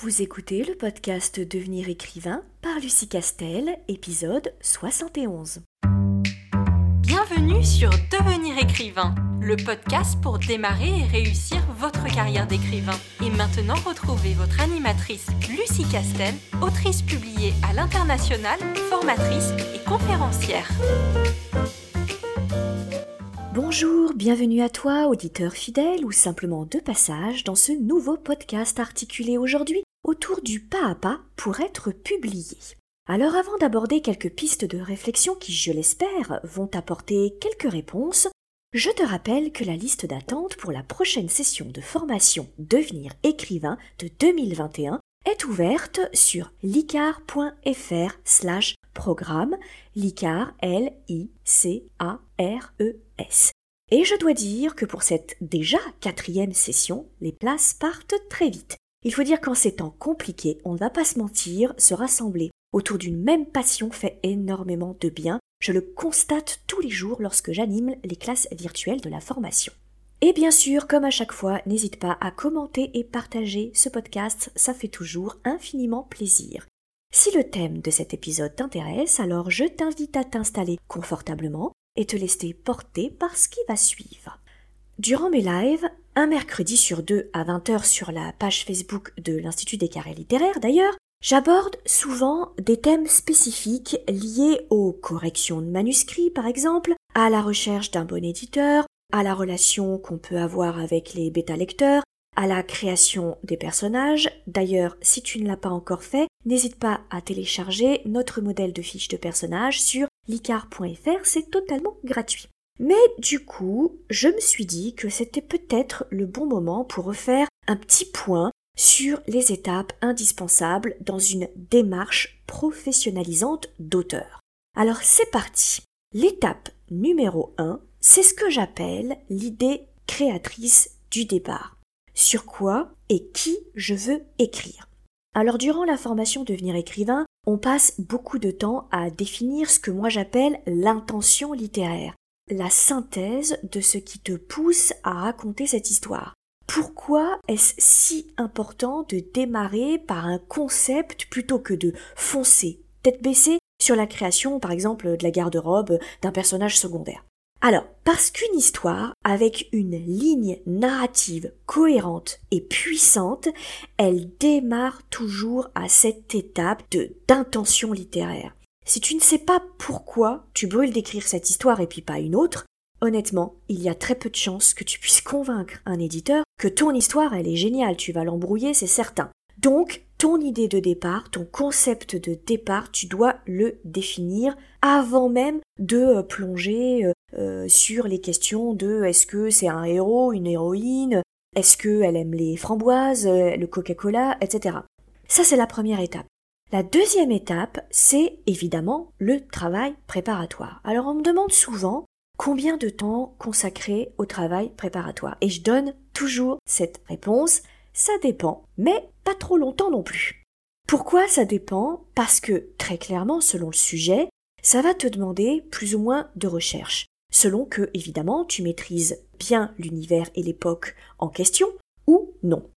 Vous écoutez le podcast Devenir écrivain par Lucie Castel, épisode 71. Bienvenue sur Devenir écrivain, le podcast pour démarrer et réussir votre carrière d'écrivain. Et maintenant, retrouvez votre animatrice Lucie Castel, autrice publiée à l'international, formatrice et conférencière. Bonjour, bienvenue à toi, auditeur fidèle ou simplement de passage dans ce nouveau podcast articulé aujourd'hui autour du pas à pas pour être publié. Alors avant d'aborder quelques pistes de réflexion qui, je l'espère, vont apporter quelques réponses, je te rappelle que la liste d'attente pour la prochaine session de formation Devenir écrivain de 2021 est ouverte sur licar.fr slash programme, licar L-I-C-A-R-E-S. Et je dois dire que pour cette déjà quatrième session, les places partent très vite. Il faut dire qu'en ces temps compliqués, on ne va pas se mentir, se rassembler autour d'une même passion fait énormément de bien. Je le constate tous les jours lorsque j'anime les classes virtuelles de la formation. Et bien sûr, comme à chaque fois, n'hésite pas à commenter et partager ce podcast, ça fait toujours infiniment plaisir. Si le thème de cet épisode t'intéresse, alors je t'invite à t'installer confortablement et te laisser porter par ce qui va suivre. Durant mes lives, un mercredi sur deux à 20h sur la page Facebook de l'Institut des carrés littéraires d'ailleurs, j'aborde souvent des thèmes spécifiques liés aux corrections de manuscrits par exemple, à la recherche d'un bon éditeur, à la relation qu'on peut avoir avec les bêta-lecteurs, à la création des personnages. D'ailleurs, si tu ne l'as pas encore fait, n'hésite pas à télécharger notre modèle de fiche de personnage sur licar.fr, c'est totalement gratuit. Mais du coup, je me suis dit que c'était peut-être le bon moment pour refaire un petit point sur les étapes indispensables dans une démarche professionnalisante d'auteur. Alors c'est parti. L'étape numéro 1, c'est ce que j'appelle l'idée créatrice du départ. Sur quoi et qui je veux écrire. Alors durant la formation Devenir écrivain, on passe beaucoup de temps à définir ce que moi j'appelle l'intention littéraire la synthèse de ce qui te pousse à raconter cette histoire. Pourquoi est-ce si important de démarrer par un concept plutôt que de foncer, tête baissée, sur la création, par exemple, de la garde-robe d'un personnage secondaire? Alors, parce qu'une histoire, avec une ligne narrative cohérente et puissante, elle démarre toujours à cette étape d'intention littéraire. Si tu ne sais pas pourquoi tu brûles d'écrire cette histoire et puis pas une autre, honnêtement, il y a très peu de chances que tu puisses convaincre un éditeur que ton histoire, elle est géniale, tu vas l'embrouiller, c'est certain. Donc, ton idée de départ, ton concept de départ, tu dois le définir avant même de euh, plonger euh, euh, sur les questions de est-ce que c'est un héros, une héroïne, est-ce qu'elle aime les framboises, le Coca-Cola, etc. Ça, c'est la première étape. La deuxième étape, c'est évidemment le travail préparatoire. Alors on me demande souvent combien de temps consacrer au travail préparatoire. Et je donne toujours cette réponse, ça dépend, mais pas trop longtemps non plus. Pourquoi ça dépend? Parce que, très clairement, selon le sujet, ça va te demander plus ou moins de recherche, selon que, évidemment, tu maîtrises bien l'univers et l'époque en question, ou non.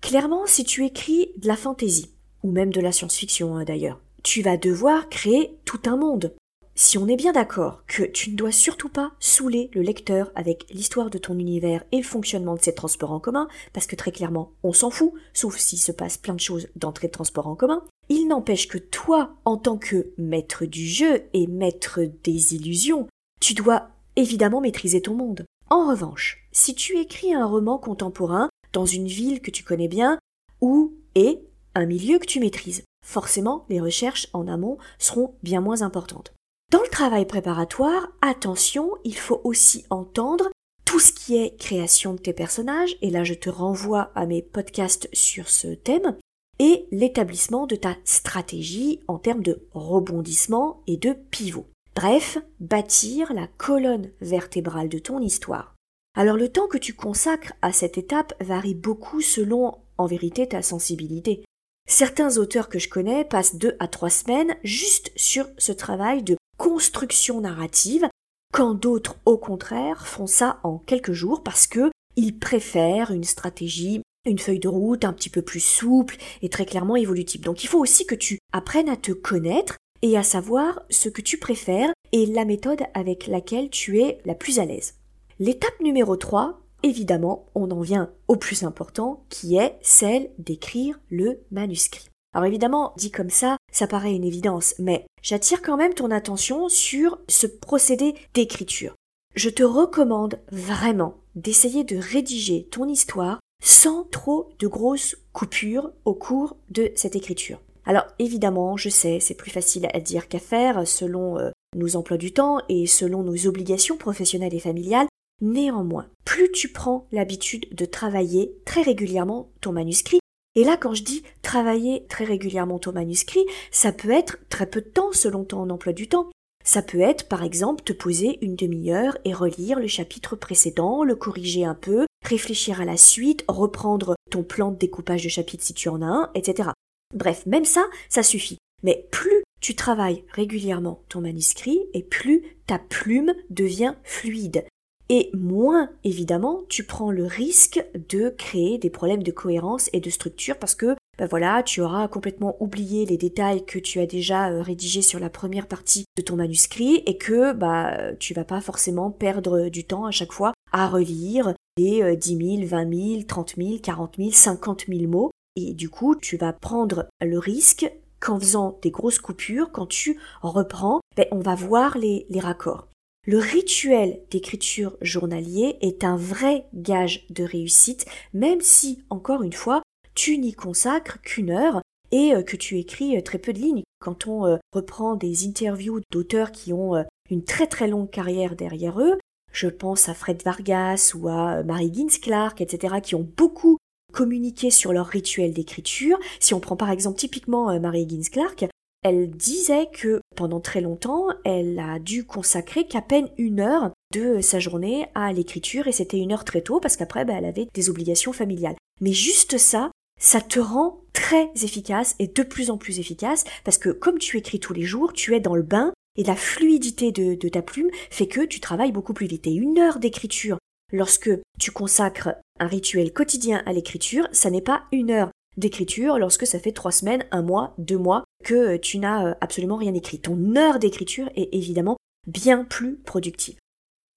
Clairement, si tu écris de la fantaisie, ou même de la science-fiction hein, d'ailleurs. Tu vas devoir créer tout un monde. Si on est bien d'accord que tu ne dois surtout pas saouler le lecteur avec l'histoire de ton univers et le fonctionnement de ses transports en commun, parce que très clairement, on s'en fout, sauf s'il se passe plein de choses d'entrée de transport en commun, il n'empêche que toi, en tant que maître du jeu et maître des illusions, tu dois évidemment maîtriser ton monde. En revanche, si tu écris un roman contemporain dans une ville que tu connais bien, ou et un milieu que tu maîtrises. Forcément, les recherches en amont seront bien moins importantes. Dans le travail préparatoire, attention, il faut aussi entendre tout ce qui est création de tes personnages, et là je te renvoie à mes podcasts sur ce thème, et l'établissement de ta stratégie en termes de rebondissement et de pivot. Bref, bâtir la colonne vertébrale de ton histoire. Alors le temps que tu consacres à cette étape varie beaucoup selon en vérité ta sensibilité. Certains auteurs que je connais passent deux à trois semaines juste sur ce travail de construction narrative, quand d'autres, au contraire, font ça en quelques jours parce que ils préfèrent une stratégie une feuille de route un petit peu plus souple et très clairement évolutive. Donc il faut aussi que tu apprennes à te connaître et à savoir ce que tu préfères et la méthode avec laquelle tu es la plus à l'aise. L'étape numéro 3, évidemment, on en vient au plus important, qui est celle d'écrire le manuscrit. Alors évidemment, dit comme ça, ça paraît une évidence, mais j'attire quand même ton attention sur ce procédé d'écriture. Je te recommande vraiment d'essayer de rédiger ton histoire sans trop de grosses coupures au cours de cette écriture. Alors évidemment, je sais, c'est plus facile à dire qu'à faire selon euh, nos emplois du temps et selon nos obligations professionnelles et familiales. Néanmoins, plus tu prends l'habitude de travailler très régulièrement ton manuscrit, et là quand je dis travailler très régulièrement ton manuscrit, ça peut être très peu de temps selon ton emploi du temps. Ça peut être par exemple te poser une demi-heure et relire le chapitre précédent, le corriger un peu, réfléchir à la suite, reprendre ton plan de découpage de chapitre si tu en as un, etc. Bref, même ça, ça suffit. Mais plus tu travailles régulièrement ton manuscrit et plus ta plume devient fluide. Et moins, évidemment, tu prends le risque de créer des problèmes de cohérence et de structure parce que, ben voilà, tu auras complètement oublié les détails que tu as déjà euh, rédigés sur la première partie de ton manuscrit et que, bah, tu vas pas forcément perdre du temps à chaque fois à relire les 10 000, 20 000, 30 000, 40 000, 50 000 mots et du coup, tu vas prendre le risque qu'en faisant des grosses coupures, quand tu reprends, ben, on va voir les, les raccords. Le rituel d'écriture journalier est un vrai gage de réussite, même si, encore une fois, tu n'y consacres qu'une heure et euh, que tu écris euh, très peu de lignes. Quand on euh, reprend des interviews d'auteurs qui ont une très très longue carrière derrière eux, je pense à Fred Vargas ou à Mary Gins Clark, etc., qui ont beaucoup communiquer sur leur rituel d'écriture. Si on prend par exemple typiquement Marie Higgins Clark, elle disait que pendant très longtemps, elle a dû consacrer qu'à peine une heure de sa journée à l'écriture et c'était une heure très tôt parce qu'après bah, elle avait des obligations familiales. Mais juste ça, ça te rend très efficace et de plus en plus efficace parce que comme tu écris tous les jours, tu es dans le bain et la fluidité de, de ta plume fait que tu travailles beaucoup plus vite. Et une heure d'écriture Lorsque tu consacres un rituel quotidien à l'écriture, ça n'est pas une heure d'écriture lorsque ça fait trois semaines, un mois, deux mois que tu n'as euh, absolument rien écrit. Ton heure d'écriture est évidemment bien plus productive.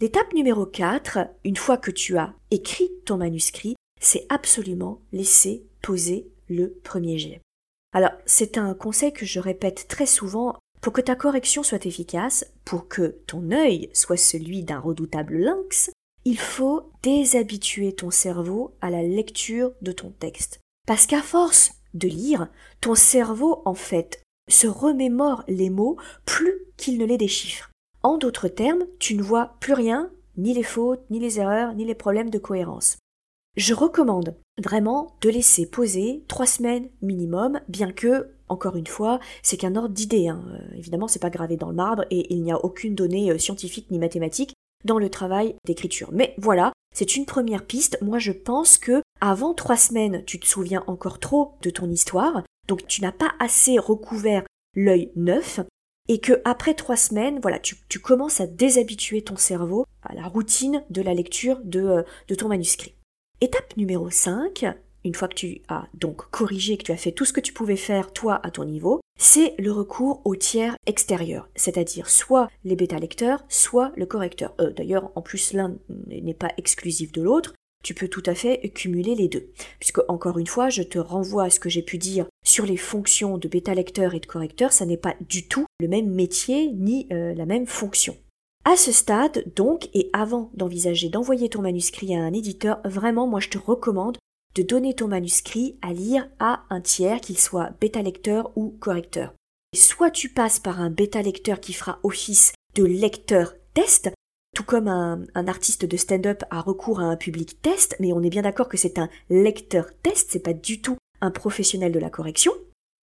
L'étape numéro 4, une fois que tu as écrit ton manuscrit, c'est absolument laisser poser le premier jet. Alors, c'est un conseil que je répète très souvent pour que ta correction soit efficace, pour que ton œil soit celui d'un redoutable lynx, il faut déshabituer ton cerveau à la lecture de ton texte. Parce qu'à force de lire, ton cerveau, en fait, se remémore les mots plus qu'il ne les déchiffre. En d'autres termes, tu ne vois plus rien, ni les fautes, ni les erreurs, ni les problèmes de cohérence. Je recommande vraiment de laisser poser trois semaines minimum, bien que, encore une fois, c'est qu'un ordre d'idée. Hein. Euh, évidemment, c'est pas gravé dans le marbre et il n'y a aucune donnée euh, scientifique ni mathématique dans le travail d'écriture. Mais voilà, c'est une première piste. Moi, je pense que avant trois semaines, tu te souviens encore trop de ton histoire, donc tu n'as pas assez recouvert l'œil neuf, et que après trois semaines, voilà, tu, commences à déshabituer ton cerveau à la routine de la lecture de, euh, de ton manuscrit. Étape numéro 5, une fois que tu as donc corrigé, que tu as fait tout ce que tu pouvais faire toi à ton niveau, c'est le recours au tiers extérieur, c'est-à-dire soit les bêta-lecteurs, soit le correcteur. Euh, D'ailleurs, en plus, l'un n'est pas exclusif de l'autre, tu peux tout à fait cumuler les deux. Puisque, encore une fois, je te renvoie à ce que j'ai pu dire sur les fonctions de bêta-lecteur et de correcteur, ça n'est pas du tout le même métier ni euh, la même fonction. À ce stade, donc, et avant d'envisager d'envoyer ton manuscrit à un éditeur, vraiment, moi je te recommande de donner ton manuscrit à lire à un tiers, qu'il soit bêta-lecteur ou correcteur. Soit tu passes par un bêta-lecteur qui fera office de lecteur test, tout comme un, artiste de stand-up a recours à un public test, mais on est bien d'accord que c'est un lecteur test, c'est pas du tout un professionnel de la correction.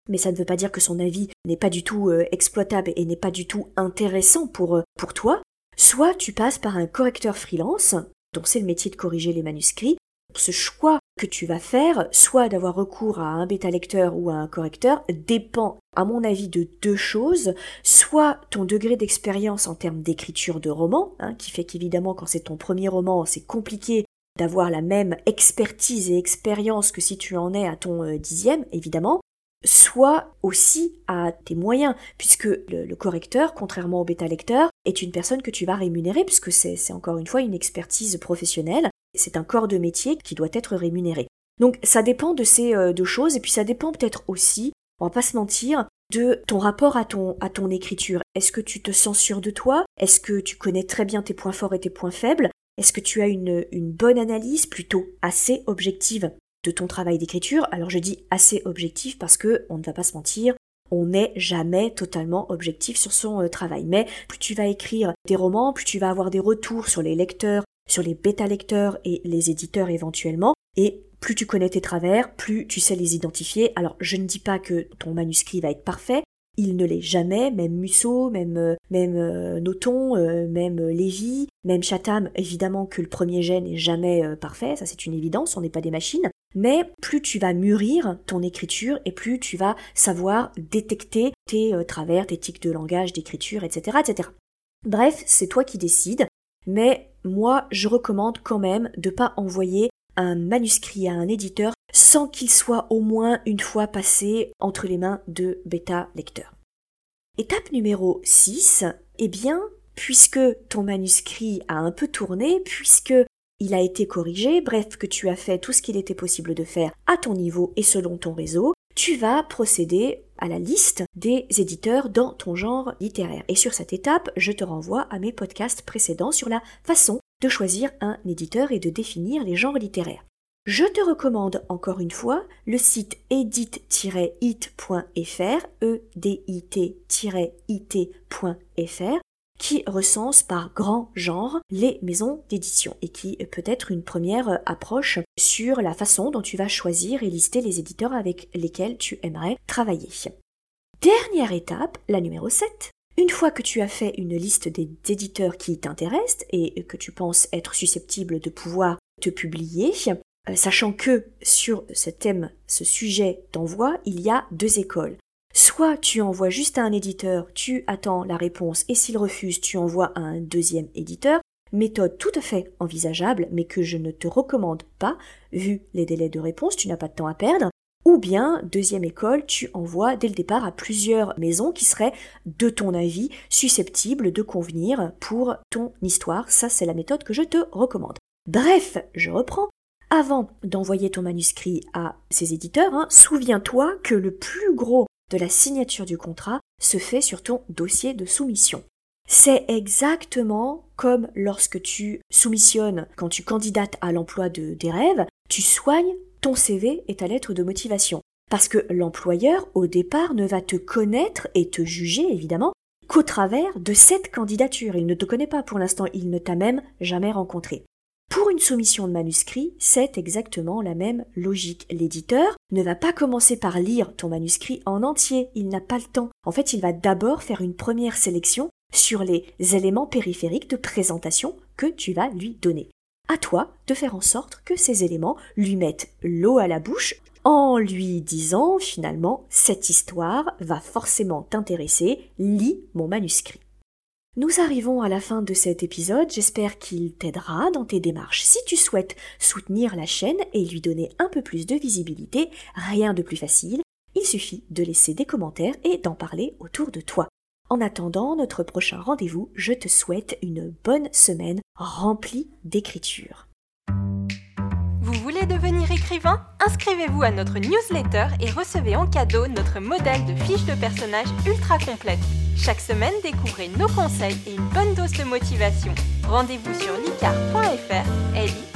Mais ça ne veut pas dire que son avis n'est pas du tout euh, exploitable et n'est pas du tout intéressant pour, euh, pour toi. Soit tu passes par un correcteur freelance, dont c'est le métier de corriger les manuscrits, ce choix que tu vas faire, soit d'avoir recours à un bêta-lecteur ou à un correcteur, dépend, à mon avis, de deux choses. Soit ton degré d'expérience en termes d'écriture de roman, hein, qui fait qu'évidemment, quand c'est ton premier roman, c'est compliqué d'avoir la même expertise et expérience que si tu en es à ton euh, dixième, évidemment, soit aussi à tes moyens, puisque le, correcteur, contrairement au bêta-lecteur, est une personne que tu vas rémunérer, puisque c'est encore une fois une expertise professionnelle, c'est un corps de métier qui doit être rémunéré. Donc ça dépend de ces euh, deux choses, et puis ça dépend peut-être aussi, on va pas se mentir, de ton rapport à ton, à ton écriture. Est-ce que tu te sûr de toi? Est-ce que tu connais très bien tes points forts et tes points faibles? Est-ce que tu as une, une bonne analyse plutôt assez objective de ton travail d'écriture? Alors je dis assez objective parce que on ne va pas se mentir, on n'est jamais totalement objectif sur son euh, travail. Mais plus tu vas écrire des romans, plus tu vas avoir des retours sur les lecteurs, sur les bêta-lecteurs et les éditeurs éventuellement, et plus tu connais tes travers, plus tu sais les identifier. Alors je ne dis pas que ton manuscrit va être parfait, il ne l'est jamais, même Musso, même euh, même euh, Noton, euh, même Lévy, même Chatham, évidemment que le premier jet n'est jamais parfait, ça c'est une évidence, on n'est pas des machines, mais plus tu vas mûrir ton écriture et plus tu vas savoir détecter tes travers, tes tics de langage, d'écriture, etc., etc. Bref, c'est toi qui décides, mais moi je recommande quand même de pas envoyer un manuscrit à un éditeur sans qu'il soit au moins une fois passé entre les mains de bêta lecteurs. Étape numéro 6, eh bien, puisque ton manuscrit a un peu tourné, puisque il a été corrigé, bref, que tu as fait tout ce qu'il était possible de faire à ton niveau et selon ton réseau, tu vas procéder à la liste des éditeurs dans ton genre littéraire. Et sur cette étape, je te renvoie à mes podcasts précédents sur la façon de choisir un éditeur et de définir les genres littéraires. Je te recommande encore une fois le site edit-it.fr, e qui recense par grand genre les maisons d'édition et qui peut être une première approche sur la façon dont tu vas choisir et lister les éditeurs avec lesquels tu aimerais travailler. Dernière étape, la numéro 7, une fois que tu as fait une liste des éditeurs qui t'intéressent et que tu penses être susceptible de pouvoir te publier, euh, sachant que sur ce thème, ce sujet d'envoi, il y a deux écoles. Soit tu envoies juste à un éditeur, tu attends la réponse et s'il refuse, tu envoies à un deuxième éditeur, méthode tout à fait envisageable mais que je ne te recommande pas vu les délais de réponse, tu n'as pas de temps à perdre. Ou bien, deuxième école, tu envoies dès le départ à plusieurs maisons qui seraient, de ton avis, susceptibles de convenir pour ton histoire. Ça, c'est la méthode que je te recommande. Bref, je reprends. Avant d'envoyer ton manuscrit à ces éditeurs, hein, souviens-toi que le plus gros la signature du contrat se fait sur ton dossier de soumission. C'est exactement comme lorsque tu soumissionnes, quand tu candidates à l'emploi de, des rêves, tu soignes ton CV et ta lettre de motivation. Parce que l'employeur, au départ, ne va te connaître et te juger, évidemment, qu'au travers de cette candidature. Il ne te connaît pas pour l'instant, il ne t'a même jamais rencontré. Pour une soumission de manuscrit, c'est exactement la même logique. L'éditeur ne va pas commencer par lire ton manuscrit en entier, il n'a pas le temps. En fait, il va d'abord faire une première sélection sur les éléments périphériques de présentation que tu vas lui donner à toi de faire en sorte que ces éléments lui mettent l'eau à la bouche en lui disant finalement cette histoire va forcément t'intéresser, lis mon manuscrit. Nous arrivons à la fin de cet épisode, j'espère qu'il t'aidera dans tes démarches. Si tu souhaites soutenir la chaîne et lui donner un peu plus de visibilité, rien de plus facile, il suffit de laisser des commentaires et d'en parler autour de toi. En attendant notre prochain rendez-vous, je te souhaite une bonne semaine remplie d'écriture. Vous voulez devenir écrivain? Inscrivez-vous à notre newsletter et recevez en cadeau notre modèle de fiche de personnage ultra complète. Chaque semaine, découvrez nos conseils et une bonne dose de motivation. Rendez-vous sur licar.fr, l e.